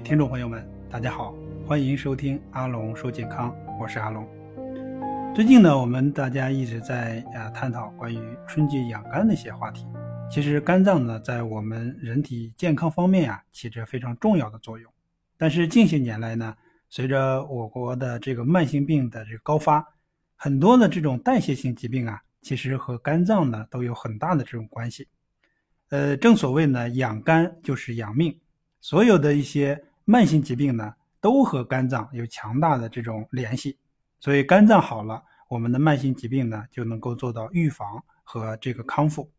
听众朋友们，大家好，欢迎收听阿龙说健康，我是阿龙。最近呢，我们大家一直在啊探讨关于春季养肝的一些话题。其实肝脏呢，在我们人体健康方面啊，起着非常重要的作用。但是近些年来呢，随着我国的这个慢性病的这个高发，很多的这种代谢性疾病啊，其实和肝脏呢都有很大的这种关系。呃，正所谓呢，养肝就是养命。所有的一些慢性疾病呢，都和肝脏有强大的这种联系，所以肝脏好了，我们的慢性疾病呢就能够做到预防和这个康复。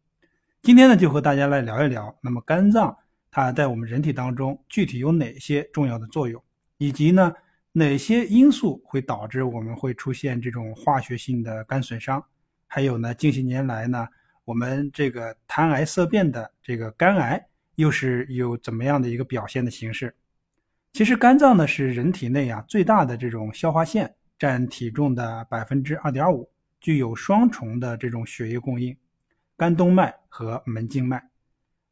今天呢，就和大家来聊一聊，那么肝脏它在我们人体当中具体有哪些重要的作用，以及呢哪些因素会导致我们会出现这种化学性的肝损伤，还有呢近些年来呢我们这个谈癌色变的这个肝癌。又是有怎么样的一个表现的形式？其实肝脏呢是人体内啊最大的这种消化腺，占体重的百分之二点五，具有双重的这种血液供应，肝动脉和门静脉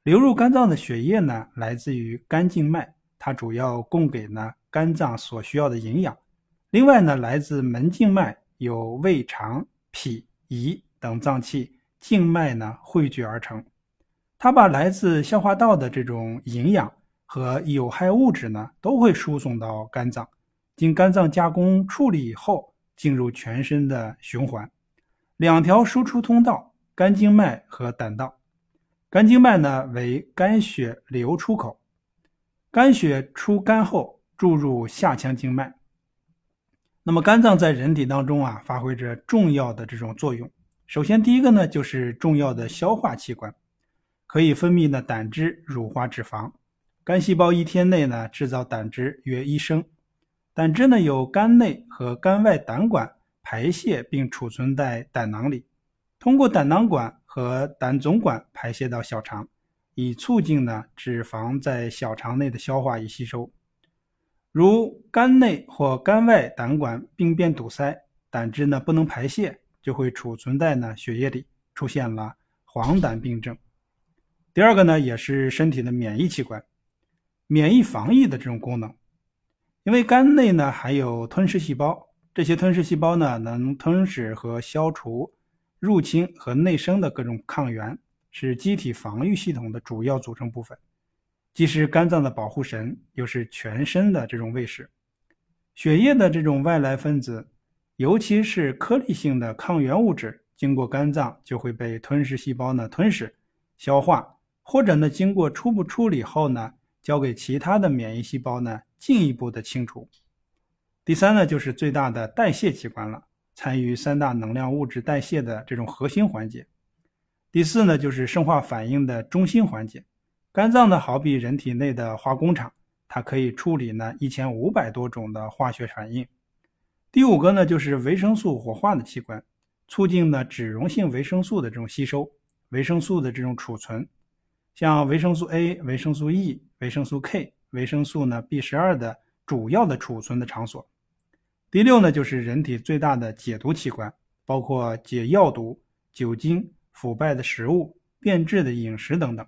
流入肝脏的血液呢来自于肝静脉，它主要供给呢肝脏所需要的营养。另外呢来自门静脉有胃肠、脾、胰等脏器静脉呢汇聚而成。它把来自消化道的这种营养和有害物质呢，都会输送到肝脏，经肝脏加工处理以后，进入全身的循环。两条输出通道：肝静脉和胆道。肝静脉呢为肝血流出口，肝血出肝后注入下腔静脉。那么肝脏在人体当中啊，发挥着重要的这种作用。首先，第一个呢就是重要的消化器官。可以分泌呢胆汁乳化脂肪，肝细胞一天内呢制造胆汁约一升，胆汁呢由肝内和肝外胆管排泄并储存在胆囊里，通过胆囊管和胆总管排泄到小肠，以促进呢脂肪在小肠内的消化与吸收。如肝内或肝外胆管病变堵塞，胆汁呢不能排泄，就会储存在呢血液里，出现了黄疸病症。第二个呢，也是身体的免疫器官，免疫防御的这种功能。因为肝内呢还有吞噬细胞，这些吞噬细胞呢能吞噬和消除入侵和内生的各种抗原，是机体防御系统的主要组成部分，既是肝脏的保护神，又是全身的这种卫士。血液的这种外来分子，尤其是颗粒性的抗原物质，经过肝脏就会被吞噬细胞呢吞噬、消化。或者呢，经过初步处理后呢，交给其他的免疫细胞呢，进一步的清除。第三呢，就是最大的代谢器官了，参与三大能量物质代谢的这种核心环节。第四呢，就是生化反应的中心环节。肝脏呢，好比人体内的化工厂，它可以处理呢一千五百多种的化学反应。第五个呢，就是维生素活化的器官，促进呢脂溶性维生素的这种吸收，维生素的这种储存。像维生素 A、维生素 E、维生素 K、维生素呢 B 十二的主要的储存的场所。第六呢，就是人体最大的解毒器官，包括解药毒、酒精、腐败的食物、变质的饮食等等。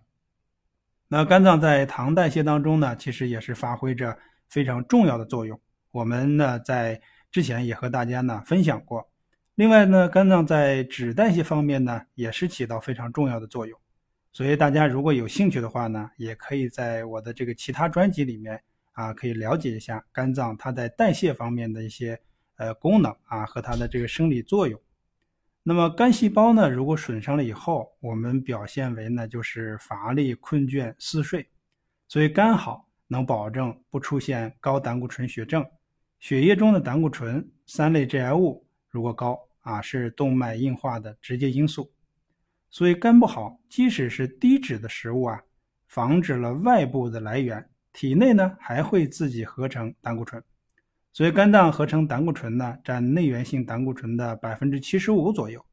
那肝脏在糖代谢当中呢，其实也是发挥着非常重要的作用。我们呢在之前也和大家呢分享过。另外呢，肝脏在脂代谢方面呢，也是起到非常重要的作用。所以大家如果有兴趣的话呢，也可以在我的这个其他专辑里面啊，可以了解一下肝脏它在代谢方面的一些呃功能啊和它的这个生理作用。那么肝细胞呢，如果损伤了以后，我们表现为呢就是乏力、困倦、嗜睡。所以肝好能保证不出现高胆固醇血症，血液中的胆固醇三类致癌物如果高啊，是动脉硬化的直接因素。所以肝不好，即使是低脂的食物啊，防止了外部的来源，体内呢还会自己合成胆固醇。所以肝脏合成胆固醇呢，占内源性胆固醇的百分之七十五左右。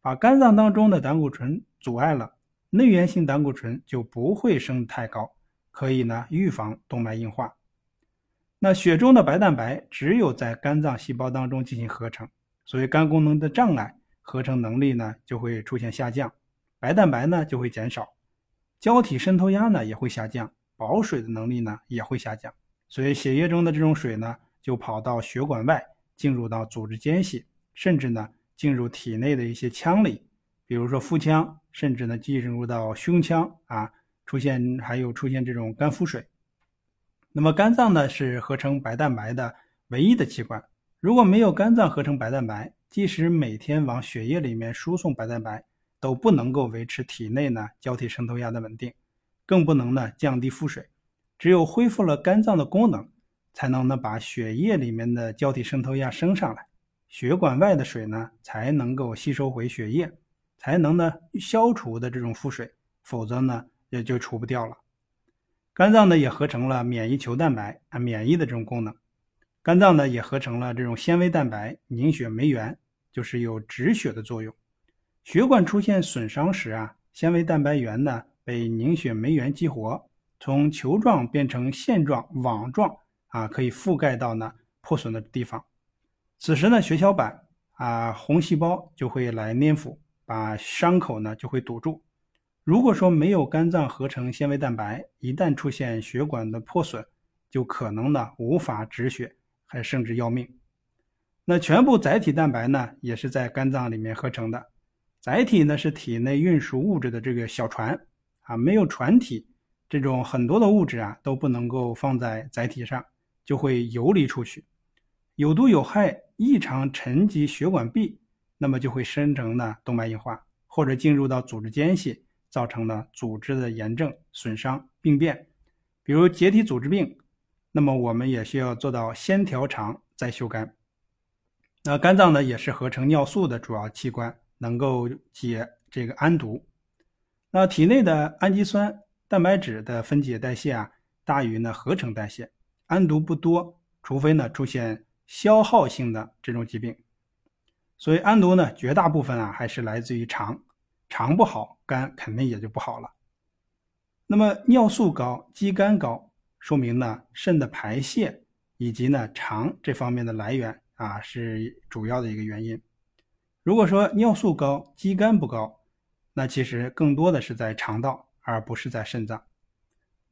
把肝脏当中的胆固醇阻碍了，内源性胆固醇就不会升太高，可以呢预防动脉硬化。那血中的白蛋白只有在肝脏细胞当中进行合成，所以肝功能的障碍。合成能力呢就会出现下降，白蛋白呢就会减少，胶体渗透压呢也会下降，保水的能力呢也会下降。所以血液中的这种水呢，就跑到血管外，进入到组织间隙，甚至呢进入体内的一些腔里，比如说腹腔，甚至呢进入到胸腔啊，出现还有出现这种肝腹水。那么肝脏呢是合成白蛋白的唯一的器官，如果没有肝脏合成白蛋白，即使每天往血液里面输送白蛋白，都不能够维持体内呢胶体渗透压的稳定，更不能呢降低腹水。只有恢复了肝脏的功能，才能呢把血液里面的胶体渗透压升上来，血管外的水呢才能够吸收回血液，才能呢消除的这种腹水，否则呢也就除不掉了。肝脏呢也合成了免疫球蛋白啊，免疫的这种功能。肝脏呢也合成了这种纤维蛋白、凝血酶原，就是有止血的作用。血管出现损伤时啊，纤维蛋白原呢被凝血酶原激活，从球状变成线状、网状啊，可以覆盖到呢破损的地方。此时呢，血小板啊、红细胞就会来粘附，把伤口呢就会堵住。如果说没有肝脏合成纤维蛋白，一旦出现血管的破损，就可能呢无法止血。还甚至要命。那全部载体蛋白呢，也是在肝脏里面合成的。载体呢是体内运输物质的这个小船啊，没有船体，这种很多的物质啊都不能够放在载体上，就会游离出去。有毒有害异常沉积血管壁，那么就会生成呢动脉硬化，或者进入到组织间隙，造成了组织的炎症、损伤、病变，比如结缔组织病。那么我们也需要做到先调肠再修肝。那肝脏呢，也是合成尿素的主要器官，能够解这个氨毒。那体内的氨基酸、蛋白质的分解代谢啊，大于呢合成代谢，氨毒不多，除非呢出现消耗性的这种疾病。所以氨毒呢，绝大部分啊还是来自于肠，肠不好，肝肯定也就不好了。那么尿素高，肌酐高。说明呢，肾的排泄以及呢肠这方面的来源啊是主要的一个原因。如果说尿素高、肌酐不高，那其实更多的是在肠道，而不是在肾脏。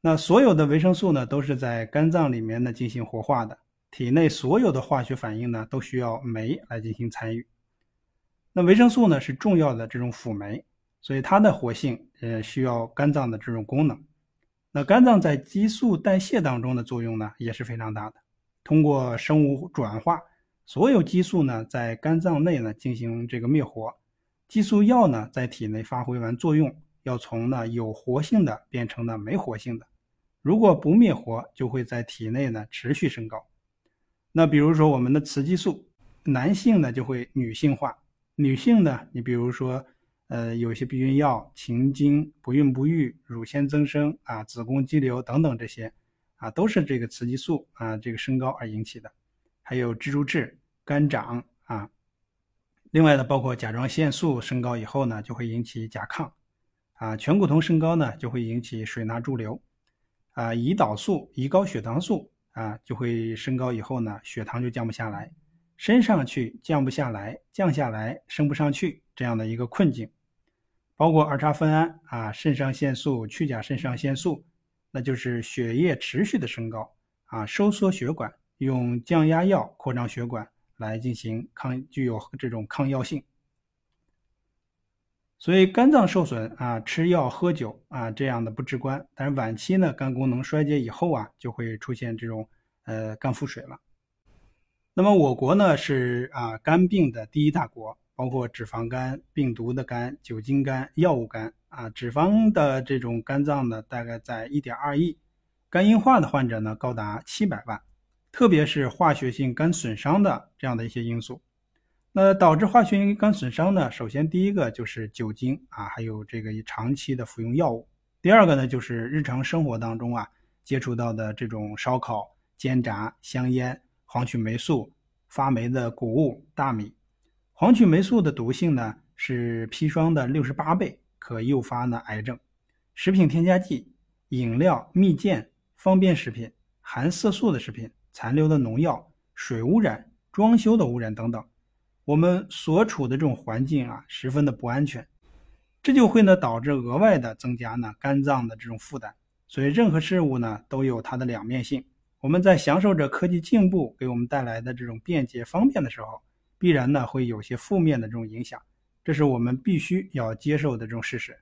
那所有的维生素呢，都是在肝脏里面呢进行活化的。体内所有的化学反应呢，都需要酶来进行参与。那维生素呢是重要的这种辅酶，所以它的活性呃需要肝脏的这种功能。那肝脏在激素代谢当中的作用呢，也是非常大的。通过生物转化，所有激素呢在肝脏内呢进行这个灭活。激素药呢在体内发挥完作用，要从呢有活性的变成呢没活性的。如果不灭活，就会在体内呢持续升高。那比如说我们的雌激素，男性呢就会女性化，女性呢，你比如说。呃，有些避孕药、停经、不孕不育、乳腺增生啊、子宫肌瘤等等这些，啊，都是这个雌激素啊这个升高而引起的。还有蜘蛛痣、肝长啊。另外呢，包括甲状腺素升高以后呢，就会引起甲亢，啊，醛固酮升高呢，就会引起水钠潴留，啊，胰岛素、胰高血糖素啊，就会升高以后呢，血糖就降不下来，升上去降不下来，降下来升不上去这样的一个困境。包括儿茶酚胺啊、肾上腺素、去甲肾上腺素，那就是血液持续的升高啊，收缩血管，用降压药扩张血管来进行抗，具有这种抗药性。所以肝脏受损啊，吃药喝酒啊这样的不直观，但是晚期呢，肝功能衰竭以后啊，就会出现这种呃肝腹水了。那么我国呢是啊肝病的第一大国。包括脂肪肝、病毒的肝、酒精肝、药物肝啊，脂肪的这种肝脏呢，大概在一点二亿，肝硬化的患者呢高达七百万，特别是化学性肝损伤的这样的一些因素。那导致化学性肝损伤呢，首先第一个就是酒精啊，还有这个长期的服用药物；第二个呢，就是日常生活当中啊接触到的这种烧烤、煎炸、香烟、黄曲霉素、发霉的谷物、大米。黄曲霉素的毒性呢是砒霜的六十八倍，可诱发呢癌症。食品添加剂、饮料、蜜饯、方便食品、含色素的食品、残留的农药、水污染、装修的污染等等，我们所处的这种环境啊十分的不安全，这就会呢导致额外的增加呢肝脏的这种负担。所以任何事物呢都有它的两面性我们在享受着科技进步给我们带来的这种便捷方便的时候，必然呢会有些负面的这种影响，这是我们必须要接受的这种事实。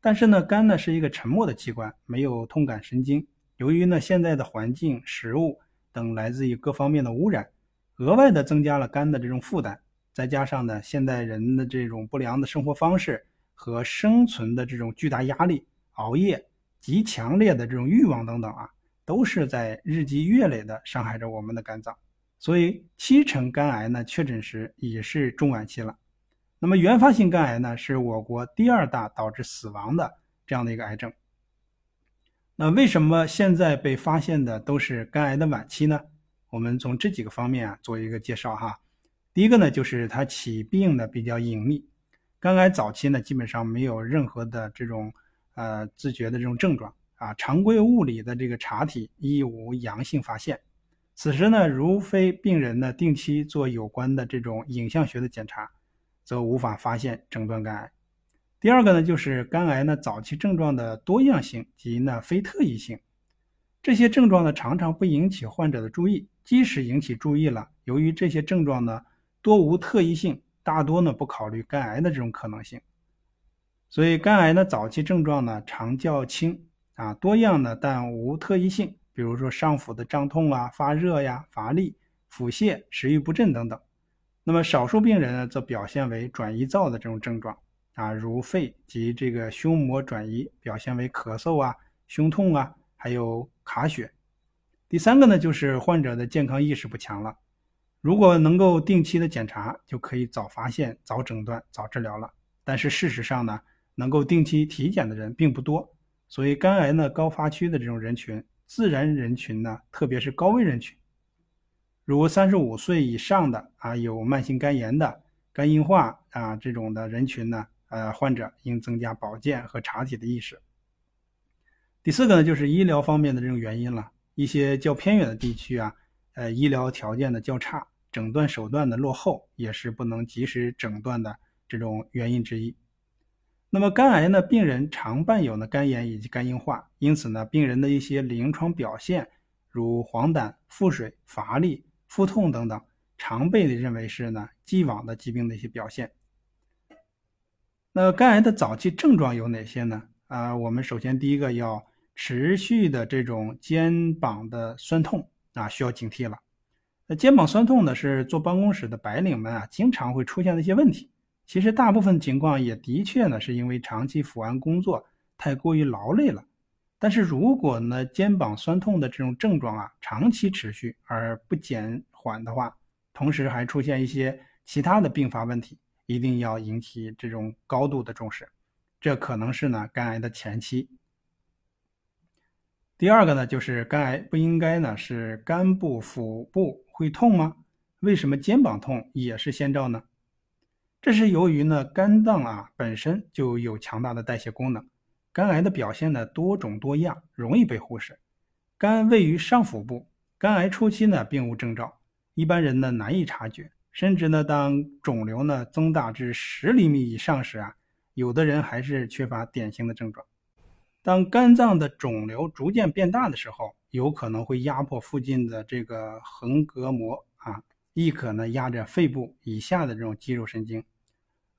但是呢，肝呢是一个沉默的器官，没有痛感神经。由于呢现在的环境、食物等来自于各方面的污染，额外的增加了肝的这种负担。再加上呢现代人的这种不良的生活方式和生存的这种巨大压力、熬夜、极强烈的这种欲望等等啊。都是在日积月累的伤害着我们的肝脏，所以七成肝癌呢确诊时已是中晚期了。那么原发性肝癌呢是我国第二大导致死亡的这样的一个癌症。那为什么现在被发现的都是肝癌的晚期呢？我们从这几个方面啊做一个介绍哈。第一个呢就是它起病呢比较隐秘，肝癌早期呢基本上没有任何的这种呃自觉的这种症状。啊，常规物理的这个查体亦无阳性发现。此时呢，如非病人呢定期做有关的这种影像学的检查，则无法发现诊断肝癌。第二个呢，就是肝癌呢早期症状的多样性及呢非特异性。这些症状呢常常不引起患者的注意，即使引起注意了，由于这些症状呢多无特异性，大多呢不考虑肝癌的这种可能性。所以肝癌呢早期症状呢常较轻。啊，多样的但无特异性，比如说上腹的胀痛啊、发热呀、乏力、腹泻、食欲不振等等。那么少数病人呢，则表现为转移灶的这种症状啊，如肺及这个胸膜转移，表现为咳嗽啊、胸痛啊，还有卡血。第三个呢，就是患者的健康意识不强了。如果能够定期的检查，就可以早发现、早诊断、早治疗了。但是事实上呢，能够定期体检的人并不多。所以肝癌呢高发区的这种人群，自然人群呢，特别是高危人群，如三十五岁以上的啊，有慢性肝炎的、肝硬化啊这种的人群呢，呃，患者应增加保健和查体的意识。第四个呢，就是医疗方面的这种原因了，一些较偏远的地区啊，呃，医疗条件的较差，诊断手段的落后，也是不能及时诊断的这种原因之一。那么肝癌呢，病人常伴有呢肝炎以及肝硬化，因此呢，病人的一些临床表现，如黄疸、腹水、乏力、腹痛等等，常被认为是呢既往的疾病的一些表现。那肝癌的早期症状有哪些呢？啊，我们首先第一个要持续的这种肩膀的酸痛啊，需要警惕了。那肩膀酸痛呢，是坐办公室的白领们啊，经常会出现的一些问题。其实大部分情况也的确呢，是因为长期伏案工作太过于劳累了。但是如果呢肩膀酸痛的这种症状啊长期持续而不减缓的话，同时还出现一些其他的并发问题，一定要引起这种高度的重视。这可能是呢肝癌的前期。第二个呢就是肝癌不应该呢是肝部、腹部会痛吗？为什么肩膀痛也是先兆呢？这是由于呢，肝脏啊本身就有强大的代谢功能，肝癌的表现呢多种多样，容易被忽视。肝位于上腹部，肝癌初期呢并无征兆，一般人呢难以察觉，甚至呢当肿瘤呢增大至十厘米以上时啊，有的人还是缺乏典型的症状。当肝脏的肿瘤逐渐变大的时候，有可能会压迫附近的这个横膈膜啊，亦可呢压着肺部以下的这种肌肉神经。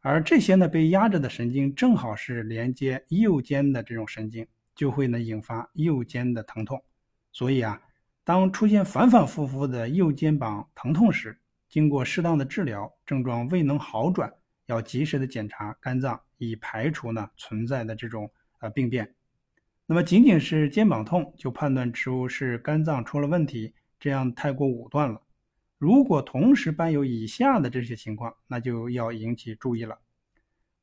而这些呢被压着的神经正好是连接右肩的这种神经，就会呢引发右肩的疼痛。所以啊，当出现反反复复的右肩膀疼痛时，经过适当的治疗，症状未能好转，要及时的检查肝脏，以排除呢存在的这种呃病变。那么仅仅是肩膀痛就判断出是肝脏出了问题，这样太过武断了。如果同时伴有以下的这些情况，那就要引起注意了。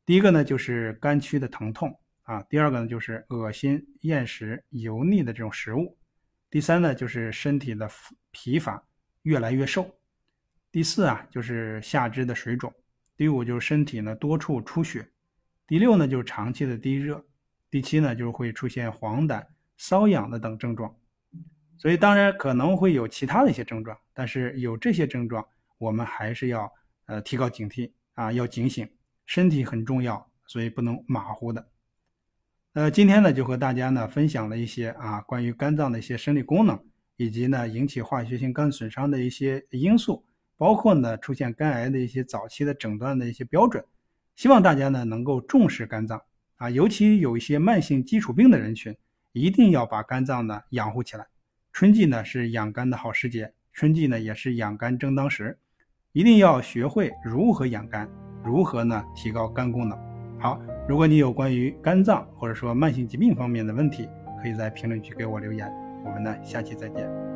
第一个呢，就是肝区的疼痛啊；第二个呢，就是恶心、厌食、油腻的这种食物；第三呢，就是身体的疲乏越来越瘦；第四啊，就是下肢的水肿；第五就是身体呢多处出血；第六呢，就是长期的低热；第七呢，就是会出现黄疸、瘙痒的等症状。所以当然可能会有其他的一些症状，但是有这些症状，我们还是要呃提高警惕啊，要警醒，身体很重要，所以不能马虎的。呃，今天呢就和大家呢分享了一些啊关于肝脏的一些生理功能，以及呢引起化学性肝损伤的一些因素，包括呢出现肝癌的一些早期的诊断的一些标准。希望大家呢能够重视肝脏啊，尤其有一些慢性基础病的人群，一定要把肝脏呢养护起来。春季呢是养肝的好时节，春季呢也是养肝正当时，一定要学会如何养肝，如何呢提高肝功能。好，如果你有关于肝脏或者说慢性疾病方面的问题，可以在评论区给我留言。我们呢下期再见。